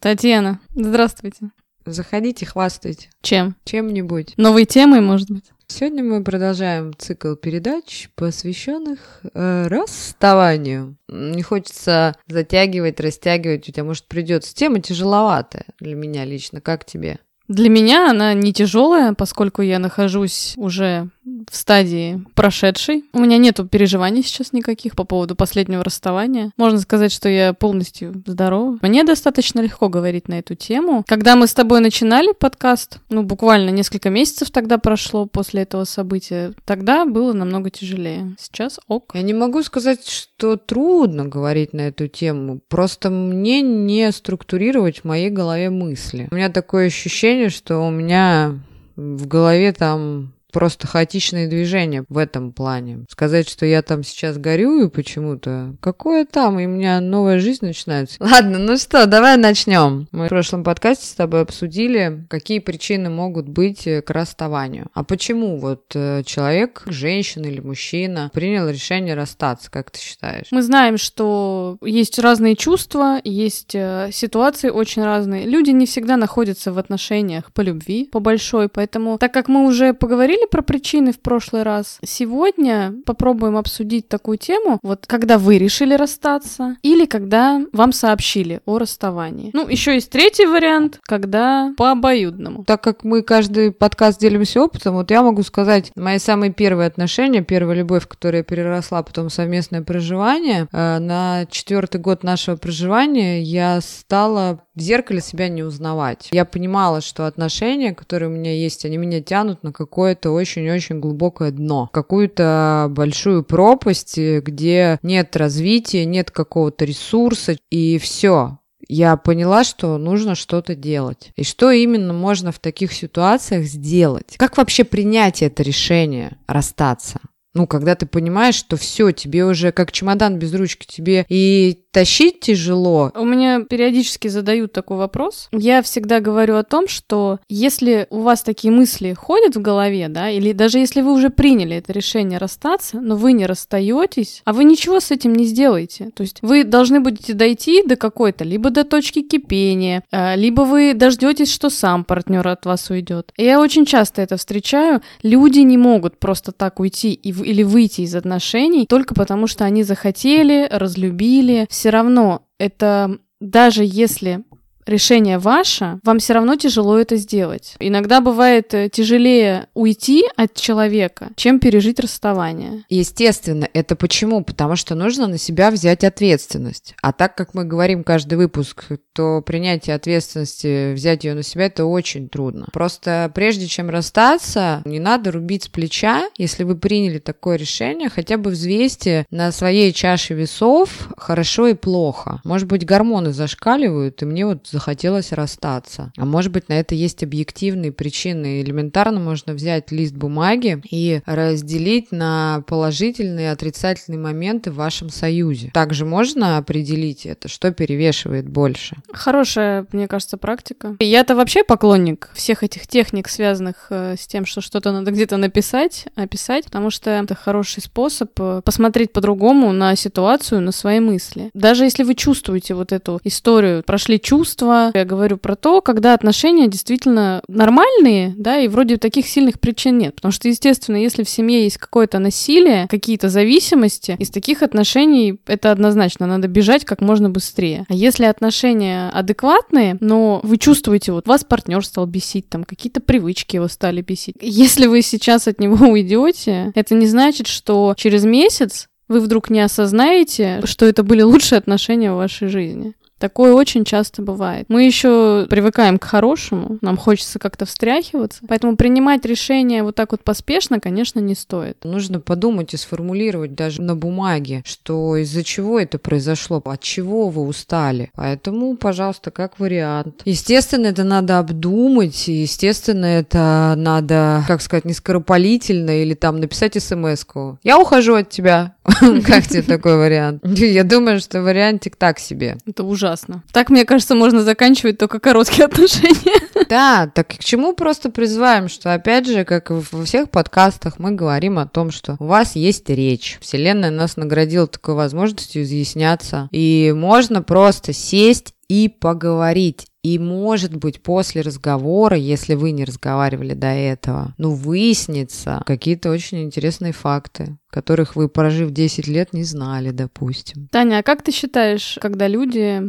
Татьяна, здравствуйте. Заходите, хвастайте. Чем? Чем-нибудь. Новой темой, может быть? Сегодня мы продолжаем цикл передач, посвященных э, расставанию. Не хочется затягивать, растягивать, у тебя, может, придется. Тема тяжеловатая для меня лично. Как тебе? Для меня она не тяжелая, поскольку я нахожусь уже в стадии прошедшей. У меня нету переживаний сейчас никаких по поводу последнего расставания. Можно сказать, что я полностью здорова. Мне достаточно легко говорить на эту тему. Когда мы с тобой начинали подкаст, ну, буквально несколько месяцев тогда прошло после этого события, тогда было намного тяжелее. Сейчас ок. Я не могу сказать, что трудно говорить на эту тему. Просто мне не структурировать в моей голове мысли. У меня такое ощущение, что у меня в голове там просто хаотичные движения в этом плане. Сказать, что я там сейчас горюю почему-то, какое там, и у меня новая жизнь начинается. Ладно, ну что, давай начнем. Мы в прошлом подкасте с тобой обсудили, какие причины могут быть э, к расставанию. А почему вот э, человек, женщина или мужчина, принял решение расстаться, как ты считаешь? Мы знаем, что есть разные чувства, есть э, ситуации очень разные. Люди не всегда находятся в отношениях по любви, по большой, поэтому, так как мы уже поговорили говорили про причины в прошлый раз. Сегодня попробуем обсудить такую тему, вот когда вы решили расстаться или когда вам сообщили о расставании. Ну, еще есть третий вариант, когда по обоюдному. Так как мы каждый подкаст делимся опытом, вот я могу сказать, мои самые первые отношения, первая любовь, которая переросла потом совместное проживание, э, на четвертый год нашего проживания я стала в зеркале себя не узнавать. Я понимала, что отношения, которые у меня есть, они меня тянут на какое-то очень-очень глубокое дно, какую-то большую пропасть, где нет развития, нет какого-то ресурса, и все я поняла, что нужно что-то делать. И что именно можно в таких ситуациях сделать? Как вообще принять это решение расстаться? Ну, когда ты понимаешь, что все, тебе уже как чемодан без ручки, тебе и тащить тяжело. У меня периодически задают такой вопрос. Я всегда говорю о том, что если у вас такие мысли ходят в голове, да, или даже если вы уже приняли это решение расстаться, но вы не расстаетесь, а вы ничего с этим не сделаете. То есть вы должны будете дойти до какой-то, либо до точки кипения, а, либо вы дождетесь, что сам партнер от вас уйдет. Я очень часто это встречаю. Люди не могут просто так уйти или выйти из отношений только потому, что они захотели, разлюбили, все равно это даже если решение ваше, вам все равно тяжело это сделать. Иногда бывает э, тяжелее уйти от человека, чем пережить расставание. Естественно, это почему? Потому что нужно на себя взять ответственность. А так как мы говорим каждый выпуск, то принятие ответственности, взять ее на себя, это очень трудно. Просто прежде чем расстаться, не надо рубить с плеча. Если вы приняли такое решение, хотя бы взвесьте на своей чаше весов хорошо и плохо. Может быть, гормоны зашкаливают, и мне вот захотелось расстаться. А может быть, на это есть объективные причины. Элементарно можно взять лист бумаги и разделить на положительные и отрицательные моменты в вашем союзе. Также можно определить это, что перевешивает больше. Хорошая, мне кажется, практика. Я-то вообще поклонник всех этих техник, связанных э, с тем, что что-то надо где-то написать, описать, потому что это хороший способ э, посмотреть по-другому на ситуацию, на свои мысли. Даже если вы чувствуете вот эту историю, прошли чувства, я говорю про то, когда отношения действительно нормальные, да, и вроде таких сильных причин нет. Потому что, естественно, если в семье есть какое-то насилие, какие-то зависимости, из таких отношений это однозначно надо бежать как можно быстрее. А если отношения адекватные, но вы чувствуете, вот вас партнер стал бесить, там какие-то привычки его стали бесить. Если вы сейчас от него уйдете, это не значит, что через месяц вы вдруг не осознаете, что это были лучшие отношения в вашей жизни. Такое очень часто бывает. Мы еще привыкаем к хорошему, нам хочется как-то встряхиваться, поэтому принимать решение вот так вот поспешно, конечно, не стоит. Нужно подумать и сформулировать даже на бумаге, что из-за чего это произошло, от чего вы устали. Поэтому, пожалуйста, как вариант. Естественно, это надо обдумать, естественно, это надо, как сказать, не скоропалительно или там написать смс-ку. Я ухожу от тебя. Как тебе такой вариант? Я думаю, что вариантик так себе. Это ужасно. Так, мне кажется, можно заканчивать только короткие отношения. Да, так к чему просто призываем, что опять же, как во всех подкастах, мы говорим о том, что у вас есть речь. Вселенная нас наградила такой возможностью изъясняться. И можно просто сесть и поговорить. И, может быть, после разговора, если вы не разговаривали до этого, ну, выяснится какие-то очень интересные факты которых вы, прожив 10 лет, не знали, допустим. Таня, а как ты считаешь, когда люди,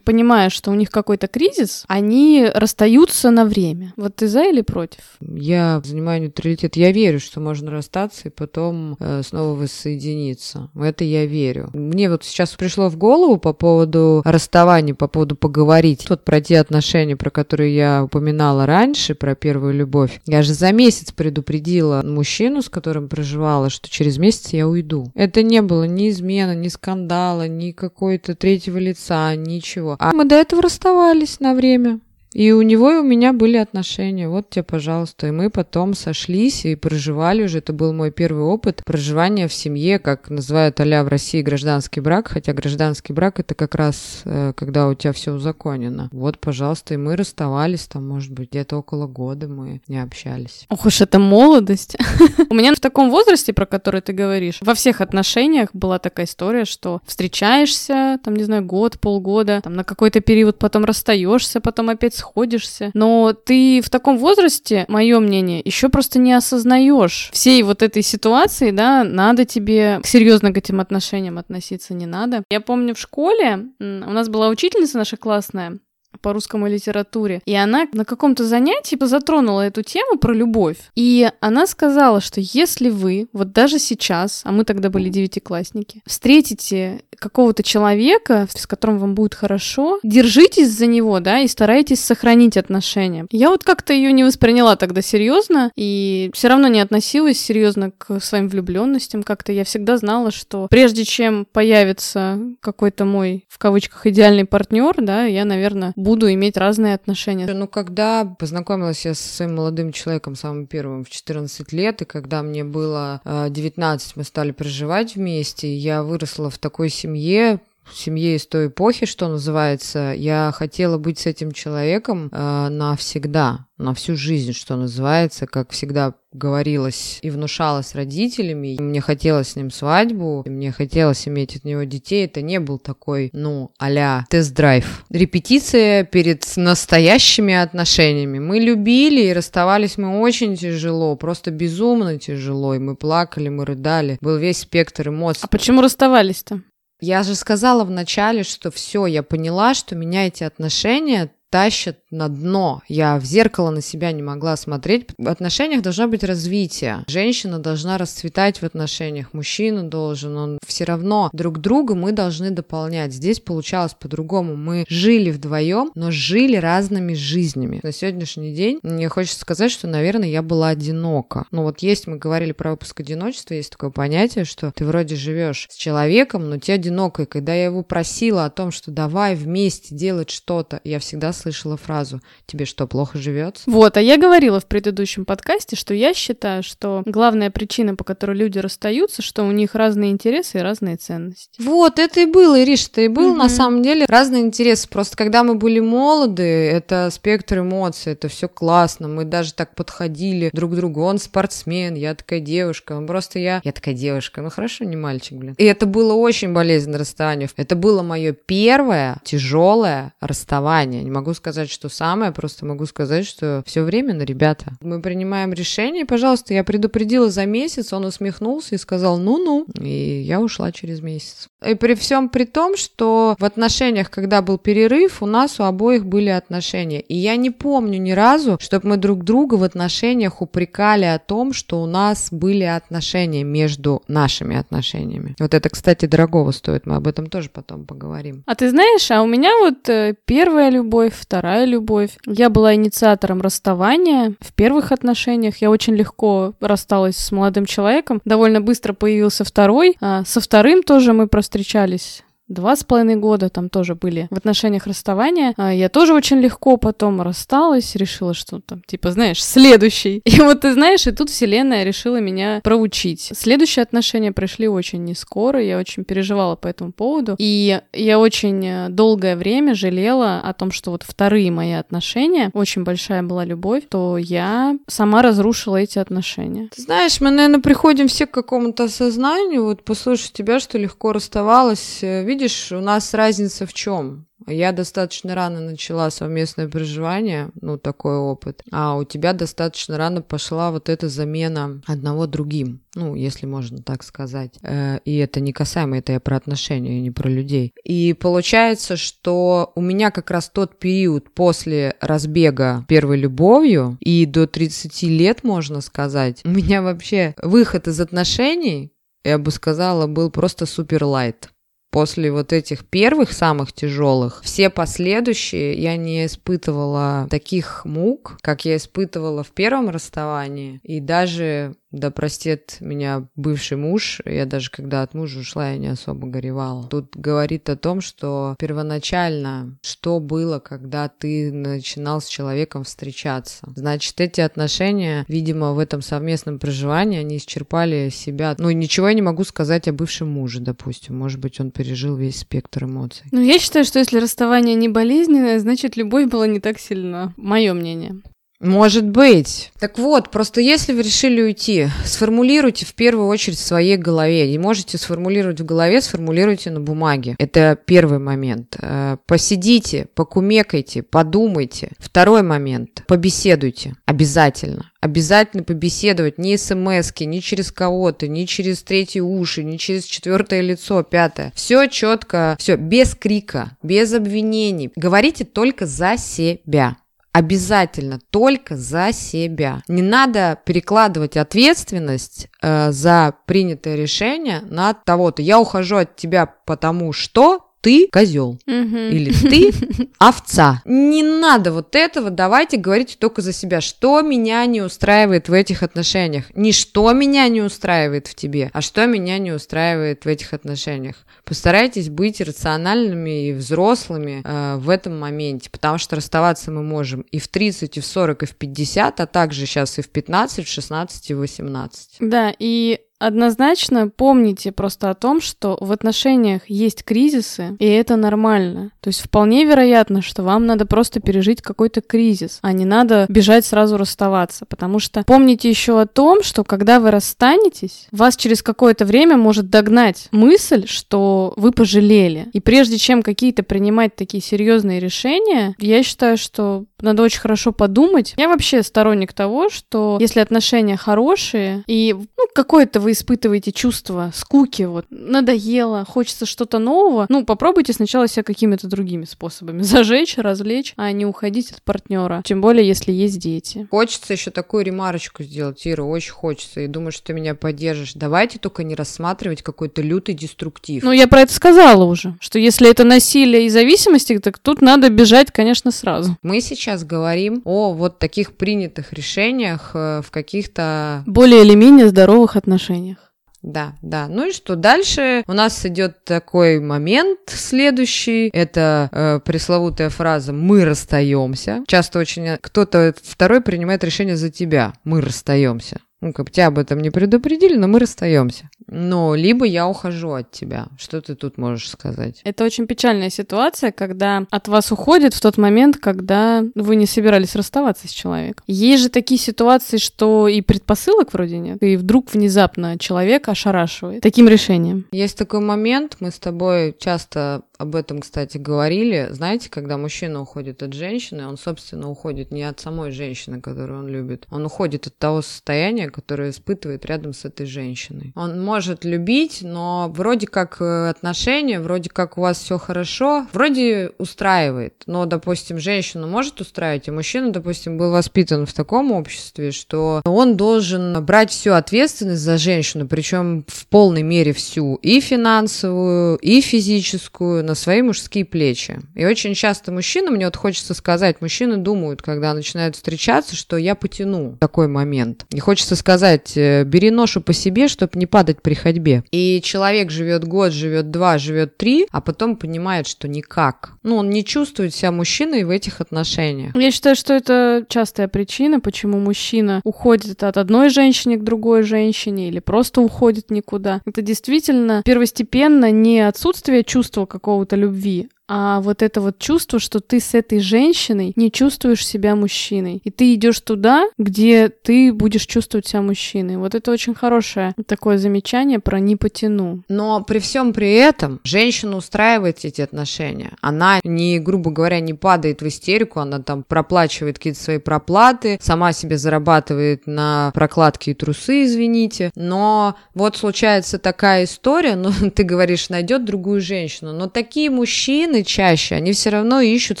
понимая, что у них какой-то кризис, они расстаются на время? Вот ты за или против? Я занимаю нейтралитет. Я верю, что можно расстаться и потом э, снова воссоединиться. В это я верю. Мне вот сейчас пришло в голову по поводу расставания, по поводу поговорить. Вот про те отношения, про которые я упоминала раньше, про первую любовь. Я же за месяц предупредила мужчину, с которым проживала, что через месяц месяц я уйду. Это не было ни измена, ни скандала, ни какой-то третьего лица, ничего. А мы до этого расставались на время. И у него и у меня были отношения. Вот тебе, пожалуйста. И мы потом сошлись и проживали уже. Это был мой первый опыт проживания в семье, как называют а в России гражданский брак. Хотя гражданский брак это как раз э, когда у тебя все узаконено. Вот, пожалуйста, и мы расставались там, может быть, где-то около года мы не общались. Ох уж это молодость. У меня в таком возрасте, про который ты говоришь, во всех отношениях была такая история, что встречаешься, там, не знаю, год, полгода, там на какой-то период потом расстаешься, потом опять сходишься. Но ты в таком возрасте, мое мнение, еще просто не осознаешь всей вот этой ситуации, да, надо тебе серьезно к этим отношениям относиться, не надо. Я помню в школе, у нас была учительница наша классная, по русскому литературе. И она на каком-то занятии затронула эту тему про любовь. И она сказала, что если вы, вот даже сейчас, а мы тогда были девятиклассники, встретите какого-то человека, с которым вам будет хорошо, держитесь за него, да, и старайтесь сохранить отношения. Я вот как-то ее не восприняла тогда серьезно, и все равно не относилась серьезно к своим влюбленностям. Как-то я всегда знала, что прежде чем появится какой-то мой, в кавычках, идеальный партнер, да, я, наверное, буду иметь разные отношения. Ну, когда познакомилась я со своим молодым человеком, самым первым, в 14 лет, и когда мне было 19, э, мы стали проживать вместе, я выросла в такой семье, в семье из той эпохи, что называется, я хотела быть с этим человеком э, навсегда, на всю жизнь, что называется, как всегда говорилось и внушалось родителями. Мне хотелось с ним свадьбу, мне хотелось иметь от него детей. Это не был такой, ну, а тест-драйв. Репетиция перед настоящими отношениями. Мы любили и расставались мы очень тяжело, просто безумно тяжело. И мы плакали, мы рыдали. Был весь спектр эмоций. А почему расставались-то? Я же сказала вначале, что все, я поняла, что меня эти отношения тащат на дно. Я в зеркало на себя не могла смотреть. В отношениях должно быть развитие. Женщина должна расцветать в отношениях, мужчина должен, он все равно друг друга мы должны дополнять. Здесь получалось по-другому. Мы жили вдвоем, но жили разными жизнями. На сегодняшний день мне хочется сказать, что, наверное, я была одинока. Ну вот есть, мы говорили про выпуск одиночества, есть такое понятие, что ты вроде живешь с человеком, но ты одинок. И когда я его просила о том, что давай вместе делать что-то, я всегда слышала фразу «Тебе что, плохо живется?» Вот, а я говорила в предыдущем подкасте, что я считаю, что главная причина, по которой люди расстаются, что у них разные интересы и разные ценности. Вот, это и было, Ириш, это и был угу. на самом деле разные интересы. Просто когда мы были молоды, это спектр эмоций, это все классно. Мы даже так подходили друг к другу. Он спортсмен, я такая девушка. Он просто я... Я такая девушка. Ну хорошо, не мальчик, блин. И это было очень болезненное расставание. Это было мое первое тяжелое расставание. Не могу могу сказать, что самое, просто могу сказать, что все временно, ребята. Мы принимаем решение, пожалуйста, я предупредила за месяц, он усмехнулся и сказал «ну-ну», и я ушла через месяц. И при всем при том, что в отношениях, когда был перерыв, у нас у обоих были отношения. И я не помню ни разу, чтобы мы друг друга в отношениях упрекали о том, что у нас были отношения между нашими отношениями. Вот это, кстати, дорогого стоит, мы об этом тоже потом поговорим. А ты знаешь, а у меня вот э, первая любовь, вторая любовь. Я была инициатором расставания в первых отношениях. Я очень легко рассталась с молодым человеком. Довольно быстро появился второй. А со вторым тоже мы простречались два с половиной года там тоже были в отношениях расставания. А я тоже очень легко потом рассталась, решила, что там, типа, знаешь, следующий. И вот ты знаешь, и тут вселенная решила меня проучить. Следующие отношения пришли очень не скоро, я очень переживала по этому поводу. И я очень э, долгое время жалела о том, что вот вторые мои отношения, очень большая была любовь, то я сама разрушила эти отношения. Ты знаешь, мы, наверное, приходим все к какому-то осознанию, вот послушать тебя, что легко расставалась, э, видишь, у нас разница в чем? Я достаточно рано начала совместное проживание, ну, такой опыт, а у тебя достаточно рано пошла вот эта замена одного другим, ну, если можно так сказать. Э, и это не касаемо, это я про отношения, не про людей. И получается, что у меня как раз тот период после разбега первой любовью и до 30 лет, можно сказать, у меня вообще выход из отношений, я бы сказала, был просто супер лайт после вот этих первых самых тяжелых, все последующие я не испытывала таких мук, как я испытывала в первом расставании. И даже да простит меня бывший муж, я даже когда от мужа ушла, я не особо горевала. Тут говорит о том, что первоначально, что было, когда ты начинал с человеком встречаться. Значит, эти отношения, видимо, в этом совместном проживании, они исчерпали себя. Ну, ничего я не могу сказать о бывшем муже, допустим. Может быть, он пережил весь спектр эмоций. Ну, я считаю, что если расставание не болезненное, значит, любовь была не так сильна. Мое мнение. Может быть. Так вот, просто если вы решили уйти, сформулируйте в первую очередь в своей голове. Не можете сформулировать в голове, сформулируйте на бумаге. Это первый момент. Э, посидите, покумекайте, подумайте. Второй момент. Побеседуйте. Обязательно. Обязательно побеседовать ни смс ни через кого-то, ни через третьи уши, ни через четвертое лицо, пятое. Все четко, все без крика, без обвинений. Говорите только за себя обязательно только за себя. Не надо перекладывать ответственность э, за принятое решение на того-то. Я ухожу от тебя потому что ты козел угу. или ты овца. Не надо вот этого, давайте говорите только за себя. Что меня не устраивает в этих отношениях? Не что меня не устраивает в тебе, а что меня не устраивает в этих отношениях. Постарайтесь быть рациональными и взрослыми э, в этом моменте, потому что расставаться мы можем и в 30, и в 40, и в 50, а также сейчас и в 15, в 16, и в 18. Да, и Однозначно помните просто о том, что в отношениях есть кризисы, и это нормально. То есть вполне вероятно, что вам надо просто пережить какой-то кризис, а не надо бежать сразу расставаться. Потому что помните еще о том, что когда вы расстанетесь, вас через какое-то время может догнать мысль, что вы пожалели. И прежде чем какие-то принимать такие серьезные решения, я считаю, что надо очень хорошо подумать. Я вообще сторонник того, что если отношения хорошие, и ну, какое-то вы испытываете чувство скуки, вот, надоело, хочется что-то нового, ну, попробуйте сначала себя какими-то другими способами зажечь, развлечь, а не уходить от партнера. Тем более, если есть дети. Хочется еще такую ремарочку сделать, Ира, очень хочется, и думаю, что ты меня поддержишь. Давайте только не рассматривать какой-то лютый деструктив. Ну, я про это сказала уже, что если это насилие и зависимости, так тут надо бежать, конечно, сразу. Мы сейчас говорим о вот таких принятых решениях э, в каких-то... Более или менее здоровых отношениях отношениях. Да, да. Ну и что дальше? У нас идет такой момент следующий. Это э, пресловутая фраза «мы расстаемся». Часто очень кто-то второй принимает решение за тебя. Мы расстаемся. Ну, как бы тебя об этом не предупредили, но мы расстаемся. Но либо я ухожу от тебя. Что ты тут можешь сказать? Это очень печальная ситуация, когда от вас уходит в тот момент, когда вы не собирались расставаться с человеком. Есть же такие ситуации, что и предпосылок вроде нет, и вдруг внезапно человек ошарашивает таким решением. Есть такой момент, мы с тобой часто об этом, кстати, говорили. Знаете, когда мужчина уходит от женщины, он, собственно, уходит не от самой женщины, которую он любит. Он уходит от того состояния, которое испытывает рядом с этой женщиной. Он может любить, но вроде как э, отношения, вроде как у вас все хорошо, вроде устраивает. Но, допустим, женщину может устраивать, а мужчина, допустим, был воспитан в таком обществе, что он должен брать всю ответственность за женщину, причем в полной мере всю, и финансовую, и физическую, на свои мужские плечи. И очень часто мужчины, мне вот хочется сказать, мужчины думают, когда начинают встречаться, что я потяну такой момент. И хочется сказать, э, бери ношу по себе, чтобы не падать при ходьбе. И человек живет год, живет два, живет три, а потом понимает, что никак. Ну, он не чувствует себя мужчиной в этих отношениях. Я считаю, что это частая причина, почему мужчина уходит от одной женщины к другой женщине или просто уходит никуда. Это действительно первостепенно не отсутствие чувства какого какого-то любви, а вот это вот чувство, что ты с этой женщиной не чувствуешь себя мужчиной. И ты идешь туда, где ты будешь чувствовать себя мужчиной. Вот это очень хорошее такое замечание про «не потяну». Но при всем при этом женщина устраивает эти отношения. Она не, грубо говоря, не падает в истерику, она там проплачивает какие-то свои проплаты, сама себе зарабатывает на прокладки и трусы, извините. Но вот случается такая история, ну, ты говоришь, найдет другую женщину. Но такие мужчины чаще, они все равно ищут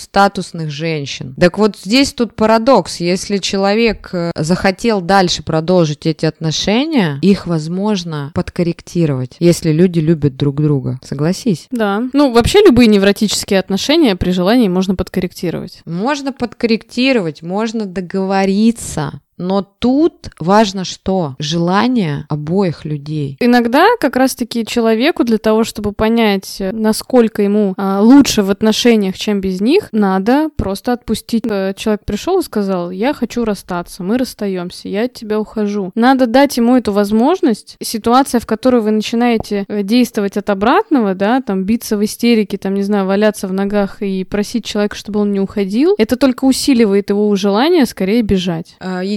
статусных женщин. Так вот здесь тут парадокс. Если человек э, захотел дальше продолжить эти отношения, их возможно подкорректировать, если люди любят друг друга. Согласись? Да. Ну, вообще любые невротические отношения при желании можно подкорректировать. Можно подкорректировать, можно договориться. Но тут важно что? Желание обоих людей. Иногда как раз-таки человеку для того, чтобы понять, насколько ему а, лучше в отношениях, чем без них, надо просто отпустить. Э, человек пришел и сказал, я хочу расстаться, мы расстаемся, я от тебя ухожу. Надо дать ему эту возможность. Ситуация, в которой вы начинаете э, действовать от обратного, да, там биться в истерике, там, не знаю, валяться в ногах и просить человека, чтобы он не уходил, это только усиливает его желание скорее бежать.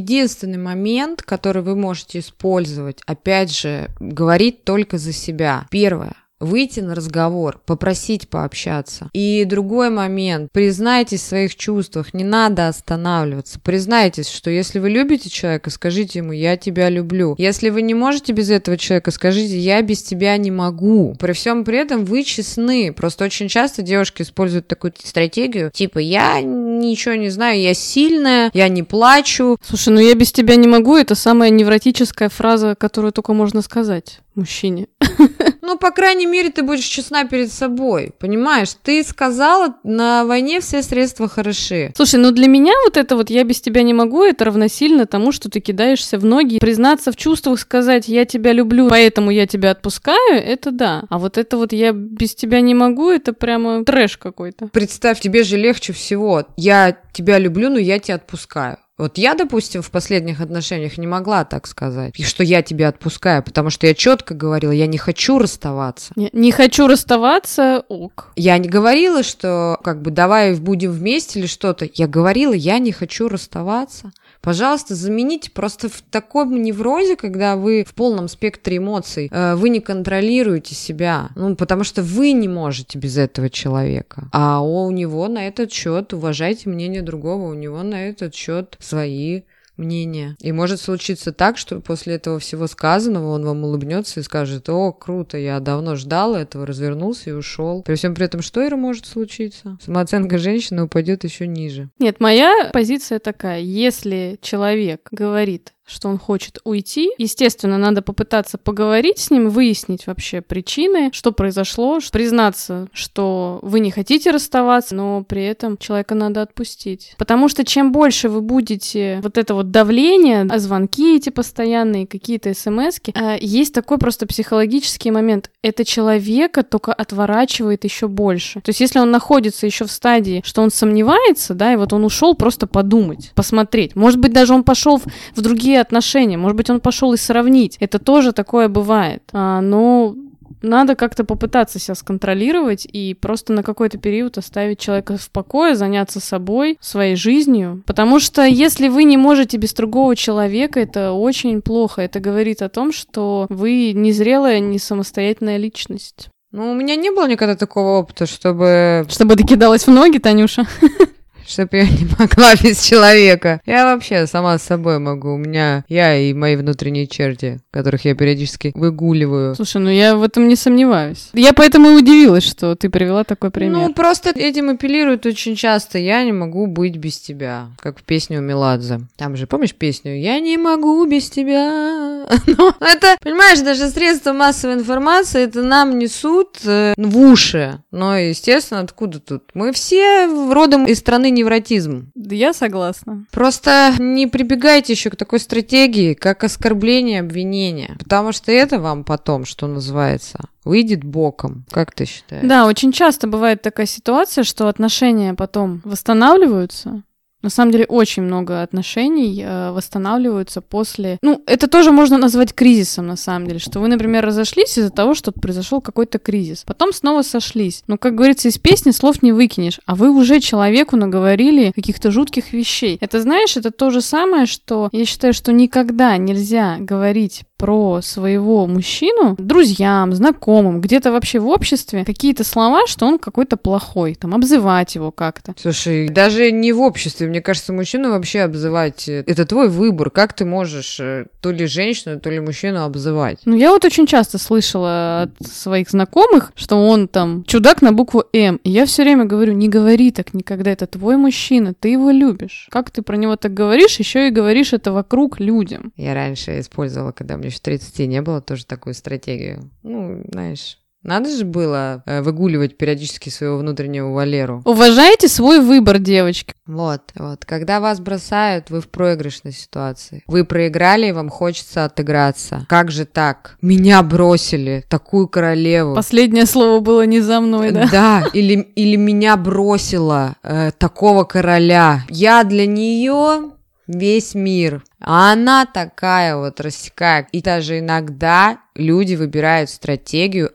Единственный момент, который вы можете использовать, опять же, говорить только за себя. Первое выйти на разговор, попросить пообщаться. И другой момент, признайтесь в своих чувствах, не надо останавливаться. Признайтесь, что если вы любите человека, скажите ему «я тебя люблю». Если вы не можете без этого человека, скажите «я без тебя не могу». При всем при этом вы честны. Просто очень часто девушки используют такую стратегию, типа «я ничего не знаю, я сильная, я не плачу». Слушай, ну «я без тебя не могу» — это самая невротическая фраза, которую только можно сказать мужчине. Ну, по крайней мере, ты будешь честна перед собой, понимаешь? Ты сказала, на войне все средства хороши. Слушай, ну для меня вот это вот «я без тебя не могу» это равносильно тому, что ты кидаешься в ноги. Признаться в чувствах, сказать «я тебя люблю, поэтому я тебя отпускаю» — это да. А вот это вот «я без тебя не могу» — это прямо трэш какой-то. Представь, тебе же легче всего. Я тебя люблю, но я тебя отпускаю. Вот я, допустим, в последних отношениях не могла так сказать, что я тебя отпускаю, потому что я четко говорила, я не хочу расставаться. Не, не хочу расставаться, ок. Я не говорила, что как бы давай будем вместе или что-то. Я говорила, я не хочу расставаться. Пожалуйста, замените просто в таком неврозе, когда вы в полном спектре эмоций, э, вы не контролируете себя, ну, потому что вы не можете без этого человека. А у него на этот счет, уважайте мнение другого, у него на этот счет свои мнение. И может случиться так, что после этого всего сказанного он вам улыбнется и скажет, о, круто, я давно ждал этого, развернулся и ушел. При всем при этом, что Ира может случиться? Самооценка женщины упадет еще ниже. Нет, моя позиция такая. Если человек говорит, что он хочет уйти. Естественно, надо попытаться поговорить с ним, выяснить вообще причины, что произошло, признаться, что вы не хотите расставаться, но при этом человека надо отпустить. Потому что чем больше вы будете вот это вот давление, а звонки эти постоянные, какие-то смс а, есть такой просто психологический момент. Это человека только отворачивает еще больше. То есть если он находится еще в стадии, что он сомневается, да, и вот он ушел просто подумать, посмотреть. Может быть, даже он пошел в другие отношения. Может быть, он пошел и сравнить. Это тоже такое бывает. А, но надо как-то попытаться себя сконтролировать и просто на какой-то период оставить человека в покое, заняться собой, своей жизнью. Потому что если вы не можете без другого человека, это очень плохо. Это говорит о том, что вы незрелая, не самостоятельная личность. Ну, у меня не было никогда такого опыта, чтобы... Чтобы ты кидалась в ноги, Танюша? чтобы я не могла без человека. Я вообще сама с собой могу. У меня я и мои внутренние черти, которых я периодически выгуливаю. Слушай, ну я в этом не сомневаюсь. Я поэтому и удивилась, что ты привела такой пример. Ну, просто этим апеллируют очень часто. Я не могу быть без тебя. Как в песне у Меладзе. Там же, помнишь песню? Я не могу без тебя. Ну, это, понимаешь, даже средства массовой информации это нам несут э, в уши. Но, естественно, откуда тут? Мы все родом из страны невротизм. Да я согласна. Просто не прибегайте еще к такой стратегии, как оскорбление, обвинение. Потому что это вам потом, что называется, выйдет боком. Как ты считаешь? Да, очень часто бывает такая ситуация, что отношения потом восстанавливаются, На самом деле очень много отношений э, восстанавливаются после... Ну, это тоже можно назвать кризисом, на самом деле, что вы, например, разошлись из-за того, что произошел какой-то кризис. Потом снова сошлись. Ну, как говорится, из песни слов не выкинешь, а вы уже человеку наговорили каких-то жутких вещей. Это, знаешь, это то же самое, что я считаю, что никогда нельзя говорить про своего мужчину друзьям, знакомым, где-то вообще в обществе какие-то слова, что он какой-то плохой, там, обзывать его как-то. Слушай, даже не в обществе, мне кажется, мужчину вообще обзывать, э, это твой выбор, как ты можешь э, то ли женщину, то ли мужчину обзывать? Ну, я вот очень часто слышала от своих знакомых, что он там чудак на букву М, и я все время говорю, не говори так никогда, это твой мужчина, ты его любишь. Как ты про него так говоришь, еще и говоришь это вокруг людям. Я раньше использовала, когда мне еще 30 не было, тоже такую стратегию. Ну, знаешь, надо же было э, выгуливать периодически своего внутреннего Валеру. Уважайте свой выбор, девочки. Вот, вот. Когда вас бросают, вы в проигрышной ситуации. Вы проиграли, и вам хочется отыграться. Как же так? Меня бросили, такую королеву. Последнее слово было не за мной, да? Да, или, или меня бросила э, такого короля. Я для нее весь мир. А она такая вот рассекает. И даже иногда люди выбирают стратегию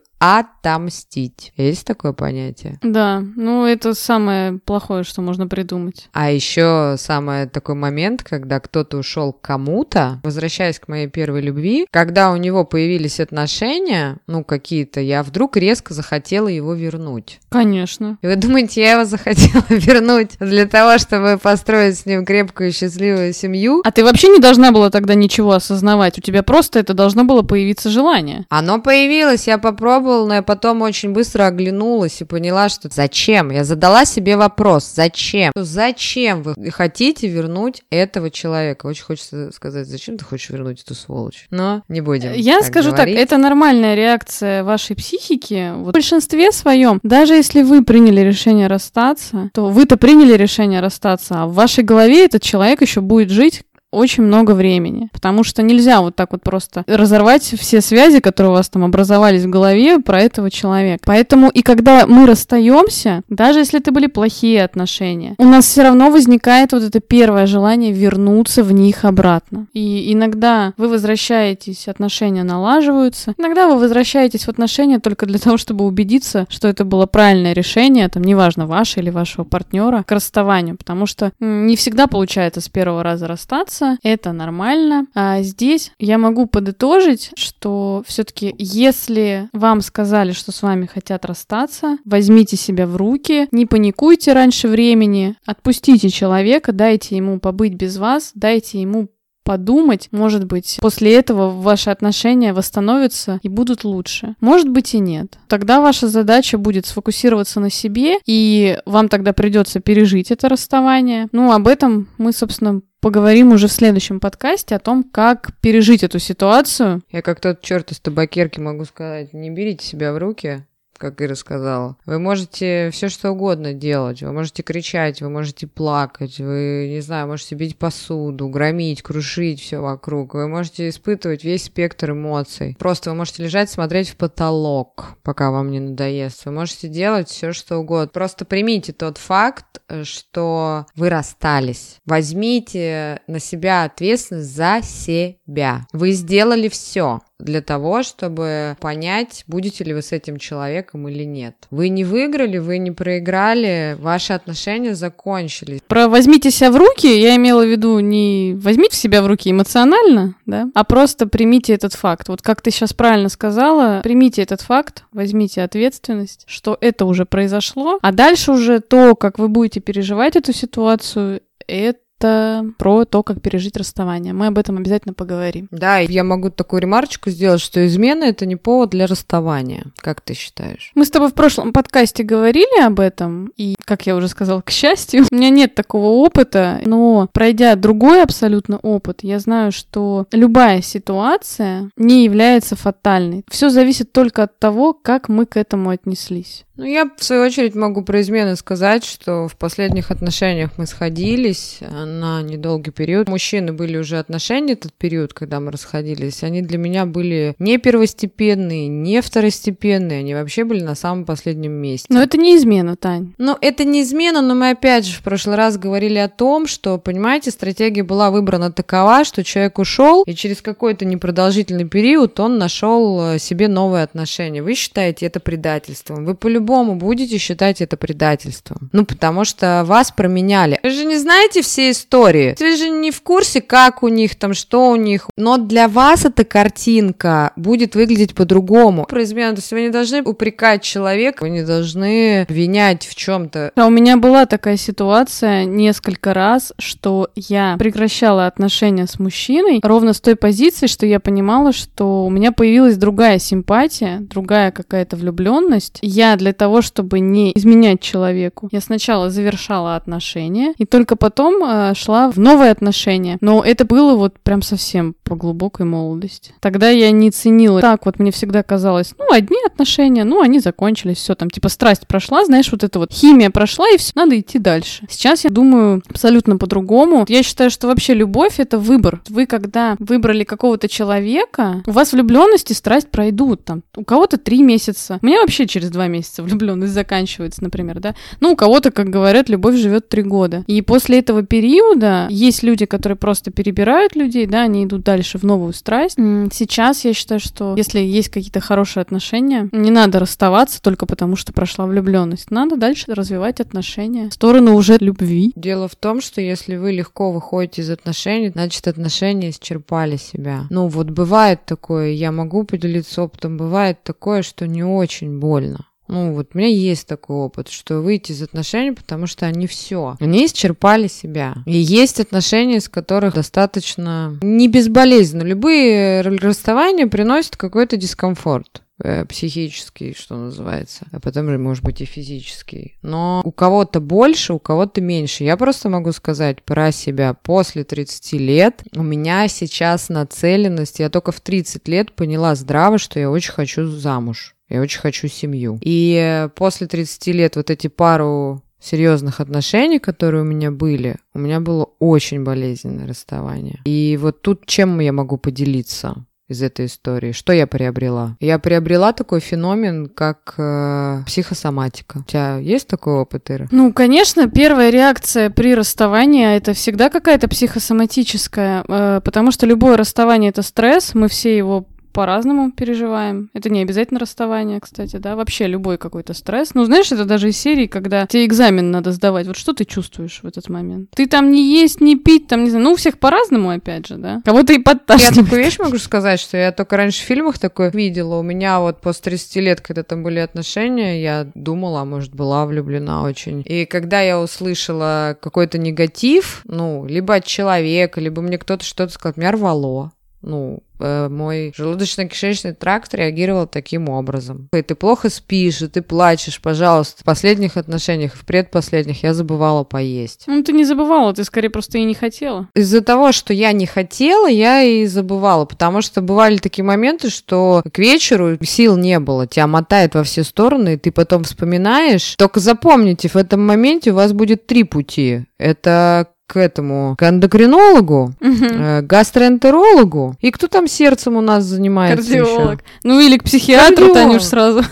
отомстить. Есть такое понятие? Да, ну это самое плохое, что можно придумать. А еще самый такой момент, когда кто-то ушел к кому-то, возвращаясь к моей первой любви, когда у него появились отношения, ну какие-то, я вдруг резко захотела его вернуть. Конечно. И вы думаете, я его захотела вернуть для того, чтобы построить с ним крепкую счастливую семью? А ты вообще не должна была тогда ничего осознавать. У тебя просто это должно было появиться желание. Оно появилось, я попробовала попробовала, но я потом очень быстро оглянулась и поняла, что зачем? Я задала себе вопрос, зачем? Зачем вы хотите вернуть этого человека? Очень хочется сказать, зачем ты хочешь вернуть эту сволочь? Но не будем. Я так скажу говорить. так, это нормальная реакция вашей психики. Вот в большинстве своем, даже если вы приняли решение расстаться, то вы-то приняли решение расстаться, а в вашей голове этот человек еще будет жить очень много времени, потому что нельзя вот так вот просто разорвать все связи, которые у вас там образовались в голове про этого человека. Поэтому и когда мы расстаемся, даже если это были плохие отношения, у нас все равно возникает вот это первое желание вернуться в них обратно. И иногда вы возвращаетесь, отношения налаживаются, иногда вы возвращаетесь в отношения только для того, чтобы убедиться, что это было правильное решение, там неважно ваше или вашего партнера к расставанию, потому что не всегда получается с первого раза расстаться, расстаться, это нормально. А здесь я могу подытожить, что все-таки если вам сказали, что с вами хотят расстаться, возьмите себя в руки, не паникуйте раньше времени, отпустите человека, дайте ему побыть без вас, дайте ему подумать, может быть, после этого ваши отношения восстановятся и будут лучше. Может быть и нет. Тогда ваша задача будет сфокусироваться на себе, и вам тогда придется пережить это расставание. Ну, об этом мы, собственно, поговорим уже в следующем подкасте о том, как пережить эту ситуацию. Я как тот черт из табакерки могу сказать, не берите себя в руки, как Ира сказала. Вы можете все что угодно делать. Вы можете кричать, вы можете плакать, вы, не знаю, можете бить посуду, громить, крушить все вокруг. Вы можете испытывать весь спектр эмоций. Просто вы можете лежать, смотреть в потолок, пока вам не надоест. Вы можете делать все что угодно. Просто примите тот факт, что вы расстались. Возьмите на себя ответственность за себя. Вы сделали все для того, чтобы понять, будете ли вы с этим человеком или нет. Вы не выиграли, вы не проиграли, ваши отношения закончились. Про возьмите себя в руки я имела в виду не возьмите себя в руки эмоционально, да, а просто примите этот факт. Вот как ты сейчас правильно сказала, примите этот факт, возьмите ответственность, что это уже произошло, а дальше уже то, как вы будете переживать эту ситуацию, это это про то, как пережить расставание. Мы об этом обязательно поговорим. Да, я могу такую ремарочку сделать, что измена это не повод для расставания. Как ты считаешь? Мы с тобой в прошлом подкасте говорили об этом, и, как я уже сказала, к счастью, у меня нет такого опыта, но пройдя другой абсолютно опыт, я знаю, что любая ситуация не является фатальной. Все зависит только от того, как мы к этому отнеслись. Ну, я, в свою очередь, могу про измены сказать, что в последних отношениях мы сходились на недолгий период. Мужчины были уже отношения этот период, когда мы расходились. Они для меня были не первостепенные, не второстепенные. Они вообще были на самом последнем месте. Но это не измена, Тань. Ну, это не измена, но мы опять же в прошлый раз говорили о том, что, понимаете, стратегия была выбрана такова, что человек ушел, и через какой-то непродолжительный период он нашел себе новые отношения. Вы считаете это предательством. Вы полюбили по-любому будете считать это предательством. Ну, потому что вас променяли. Вы же не знаете все истории. Вы же не в курсе, как у них там, что у них. Но для вас эта картинка будет выглядеть по-другому. Про измену, то есть вы не должны упрекать человека, вы не должны обвинять в чем-то. А у меня была такая ситуация несколько раз, что я прекращала отношения с мужчиной ровно с той позиции, что я понимала, что у меня появилась другая симпатия, другая какая-то влюбленность. Я для того, чтобы не изменять человеку. Я сначала завершала отношения, и только потом э, шла в новые отношения. Но это было вот прям совсем по глубокой молодости. Тогда я не ценила. Так вот мне всегда казалось, ну, одни отношения, ну, они закончились, все там, типа, страсть прошла, знаешь, вот эта вот химия прошла, и все, надо идти дальше. Сейчас я думаю абсолютно по-другому. Я считаю, что вообще любовь — это выбор. Вы, когда выбрали какого-то человека, у вас влюбленность и страсть пройдут там. У кого-то три месяца. У меня вообще через два месяца влюбленность заканчивается, например, да. Ну, у кого-то, как говорят, любовь живет три года. И после этого периода есть люди, которые просто перебирают людей, да, они идут дальше в новую страсть. Сейчас я считаю, что если есть какие-то хорошие отношения, не надо расставаться только потому, что прошла влюбленность. Надо дальше развивать отношения в сторону уже любви. Дело в том, что если вы легко выходите из отношений, значит, отношения исчерпали себя. Ну, вот бывает такое, я могу поделиться опытом, бывает такое, что не очень больно. Ну, вот у меня есть такой опыт, что выйти из отношений, потому что они все. Они исчерпали себя. И есть отношения, из которых достаточно не безболезненно. Любые расставания приносят какой-то дискомфорт э, психический, что называется, а потом же, может быть, и физический. Но у кого-то больше, у кого-то меньше. Я просто могу сказать про себя. После 30 лет у меня сейчас нацеленность, я только в 30 лет поняла здраво, что я очень хочу замуж. Я очень хочу семью. И после 30 лет вот эти пару серьезных отношений, которые у меня были, у меня было очень болезненное расставание. И вот тут чем я могу поделиться? из этой истории. Что я приобрела? Я приобрела такой феномен, как э, психосоматика. У тебя есть такой опыт, Ира? Ну, конечно, первая реакция при расставании это всегда какая-то психосоматическая, э, потому что любое расставание это стресс, мы все его по-разному переживаем. Это не обязательно расставание, кстати, да, вообще любой какой-то стресс. Ну, знаешь, это даже из серии, когда тебе экзамен надо сдавать. Вот что ты чувствуешь в этот момент? Ты там не есть, не пить, там, не знаю, ну, у всех по-разному, опять же, да. Кого-то и подташнивает. Я такую вещь могу сказать, что я только раньше в фильмах такое видела. У меня вот после 30 лет, когда там были отношения, я думала, а может, была влюблена очень. И когда я услышала какой-то негатив, ну, либо от человека, либо мне кто-то что-то сказал, меня рвало. Ну, мой желудочно-кишечный тракт реагировал таким образом. И ты плохо спишь, и ты плачешь, пожалуйста. В последних отношениях, в предпоследних я забывала поесть. Ну, ты не забывала, ты скорее просто и не хотела. Из-за того, что я не хотела, я и забывала, потому что бывали такие моменты, что к вечеру сил не было, тебя мотает во все стороны, и ты потом вспоминаешь. Только запомните, в этом моменте у вас будет три пути. Это к этому, к эндокринологу, э, гастроэнтерологу. И кто там сердцем у нас занимается Кардиолог. Еще? Ну или к психиатру, Танюш, сразу.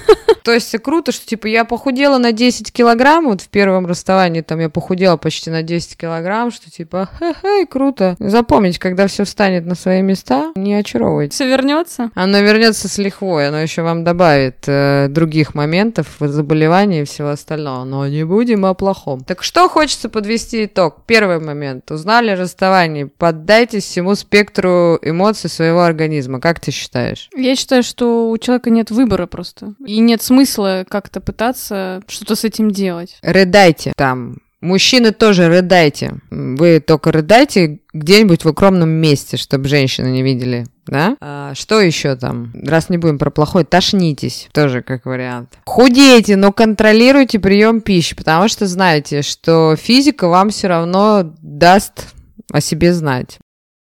То есть круто, что типа я похудела на 10 килограмм, вот в первом расставании там я похудела почти на 10 килограмм, что типа хе-хе, круто. Запомните, когда все встанет на свои места, не очаровывайте. Все вернется? Оно вернется с лихвой, оно еще вам добавит э, других моментов, заболеваний и всего остального. Но не будем о плохом. Так что хочется подвести итог? Первый момент. Узнали расставание. Поддайтесь всему спектру эмоций своего организма. Как ты считаешь? Я считаю, что у человека нет выбора просто. И нет смысла как-то пытаться что-то с этим делать. Рыдайте там. Мужчины тоже рыдайте. Вы только рыдайте где-нибудь в укромном месте, чтобы женщины не видели. Да? А, что еще там? Раз не будем про плохой, тошнитесь. Тоже как вариант. Худейте, но контролируйте прием пищи, потому что знаете, что физика вам все равно даст о себе знать.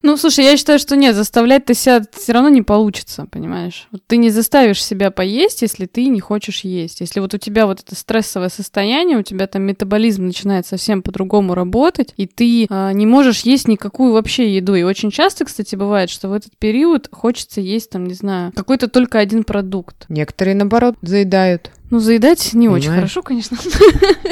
Ну, слушай, я считаю, что нет, заставлять ты себя все равно не получится, понимаешь? Вот ты не заставишь себя поесть, если ты не хочешь есть. Если вот у тебя вот это стрессовое состояние, у тебя там метаболизм начинает совсем по-другому работать, и ты э, не можешь есть никакую вообще еду. И очень часто, кстати, бывает, что в этот период хочется есть, там, не знаю, какой-то только один продукт. Некоторые, наоборот, заедают. Ну, заедать не Понимаешь? очень хорошо, конечно.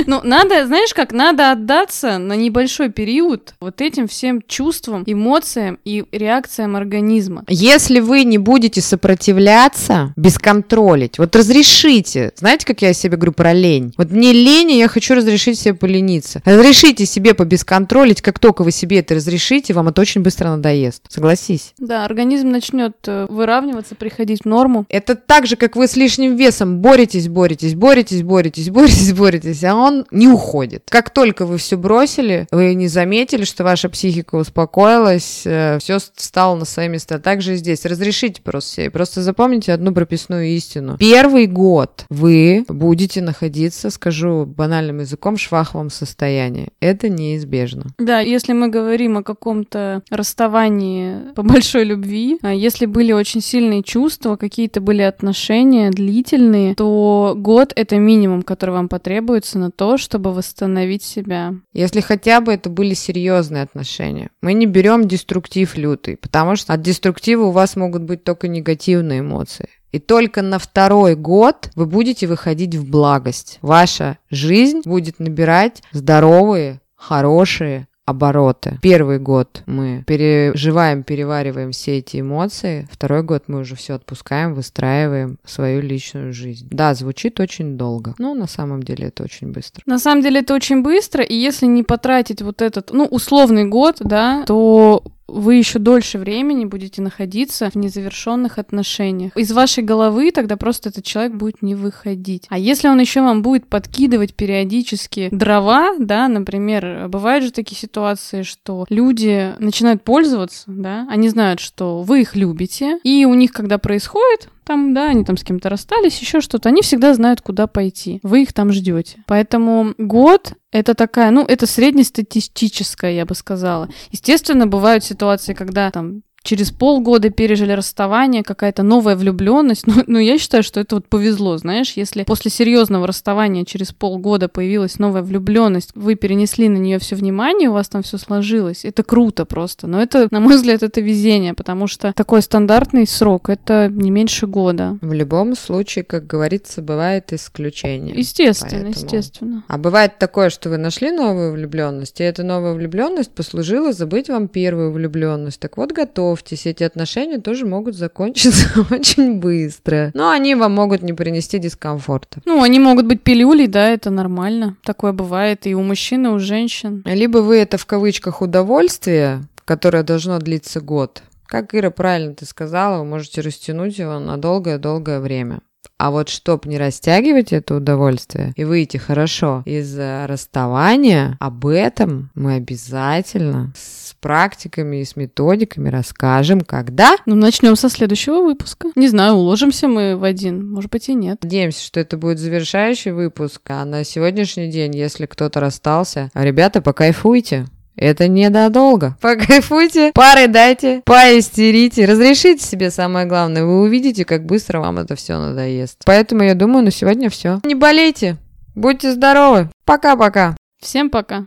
Ну, надо, знаешь как, надо отдаться на небольшой период вот этим всем чувствам, эмоциям и реакциям организма. Если вы не будете сопротивляться, бесконтролить, вот разрешите, знаете, как я себе говорю про лень? Вот мне лень, и я хочу разрешить себе полениться. Разрешите себе побесконтролить, как только вы себе это разрешите, вам это очень быстро надоест. Согласись? Да, организм начнет э, выравниваться, приходить в норму. Это так же, как вы с лишним весом боретесь, боретесь, боретесь, боретесь, боретесь, боретесь, боретесь, а он не уходит. Как только вы все бросили, вы не заметили, что ваша психика успокоилась, э, все встало на свои места. Так же и здесь. Разрешите просто себе. Просто запомните одну прописную истину. Первый год вы будете находиться, скажу банальным языком, в шваховом состоянии. Это неизбежно. Да, если мы говорим о каком-то расставании по большой любви, а если были очень сильные чувства, какие-то были отношения длительные, то год — это минимум, который вам потребуется на то, чтобы восстановить себя. Если хотя бы это были серьезные отношения. Мы не берем деструктив лютый, потому что от деструктива у вас могут быть только негативные эмоции. И только на второй год вы будете выходить в благость. Ваша жизнь будет набирать здоровые, хорошие, обороты. Первый год мы переживаем, перевариваем все эти эмоции. Второй год мы уже все отпускаем, выстраиваем свою личную жизнь. Да, звучит очень долго, но на самом деле это очень быстро. На самом деле это очень быстро, и если не потратить вот этот, ну, условный год, да, то вы еще дольше времени будете находиться в незавершенных отношениях. Из вашей головы тогда просто этот человек будет не выходить. А если он еще вам будет подкидывать периодически дрова, да, например, бывают же такие ситуации, что люди начинают пользоваться, да, они знают, что вы их любите, и у них, когда происходит там, да, они там с кем-то расстались, еще что-то, они всегда знают, куда пойти. Вы их там ждете. Поэтому год это такая, ну, это среднестатистическая, я бы сказала. Естественно, бывают ситуации, когда там через полгода пережили расставание, какая-то новая влюбленность. Ну, ну, я считаю, что это вот повезло, знаешь, если после серьезного расставания через полгода появилась новая влюбленность, вы перенесли на нее все внимание, у вас там все сложилось. Это круто просто. Но это, на мой взгляд, это везение, потому что такой стандартный срок это не меньше года. В любом случае, как говорится, бывает исключение. Естественно, поэтому... естественно. А бывает такое, что вы нашли новую влюбленность, и эта новая влюбленность послужила забыть вам первую влюбленность. Так вот, готов готовьтесь, эти отношения тоже могут закончиться очень быстро. Но они вам могут не принести дискомфорта. Ну, они могут быть пилюлей, да, это нормально. Такое бывает и у мужчин, и у женщин. Либо вы это в кавычках удовольствие, которое должно длиться год. Как Ира правильно ты сказала, вы можете растянуть его на долгое-долгое время. А вот чтобы не растягивать это удовольствие и выйти хорошо из расставания, об этом мы обязательно с практиками и с методиками расскажем, когда. Ну, начнем со следующего выпуска. Не знаю, уложимся мы в один, может быть и нет. Надеемся, что это будет завершающий выпуск, а на сегодняшний день, если кто-то расстался, ребята, покайфуйте. Это недолго. Покайфуйте, пары дайте, поистерите, разрешите себе самое главное. Вы увидите, как быстро вам это все надоест. Поэтому я думаю, на сегодня все. Не болейте, будьте здоровы. Пока-пока. Всем пока.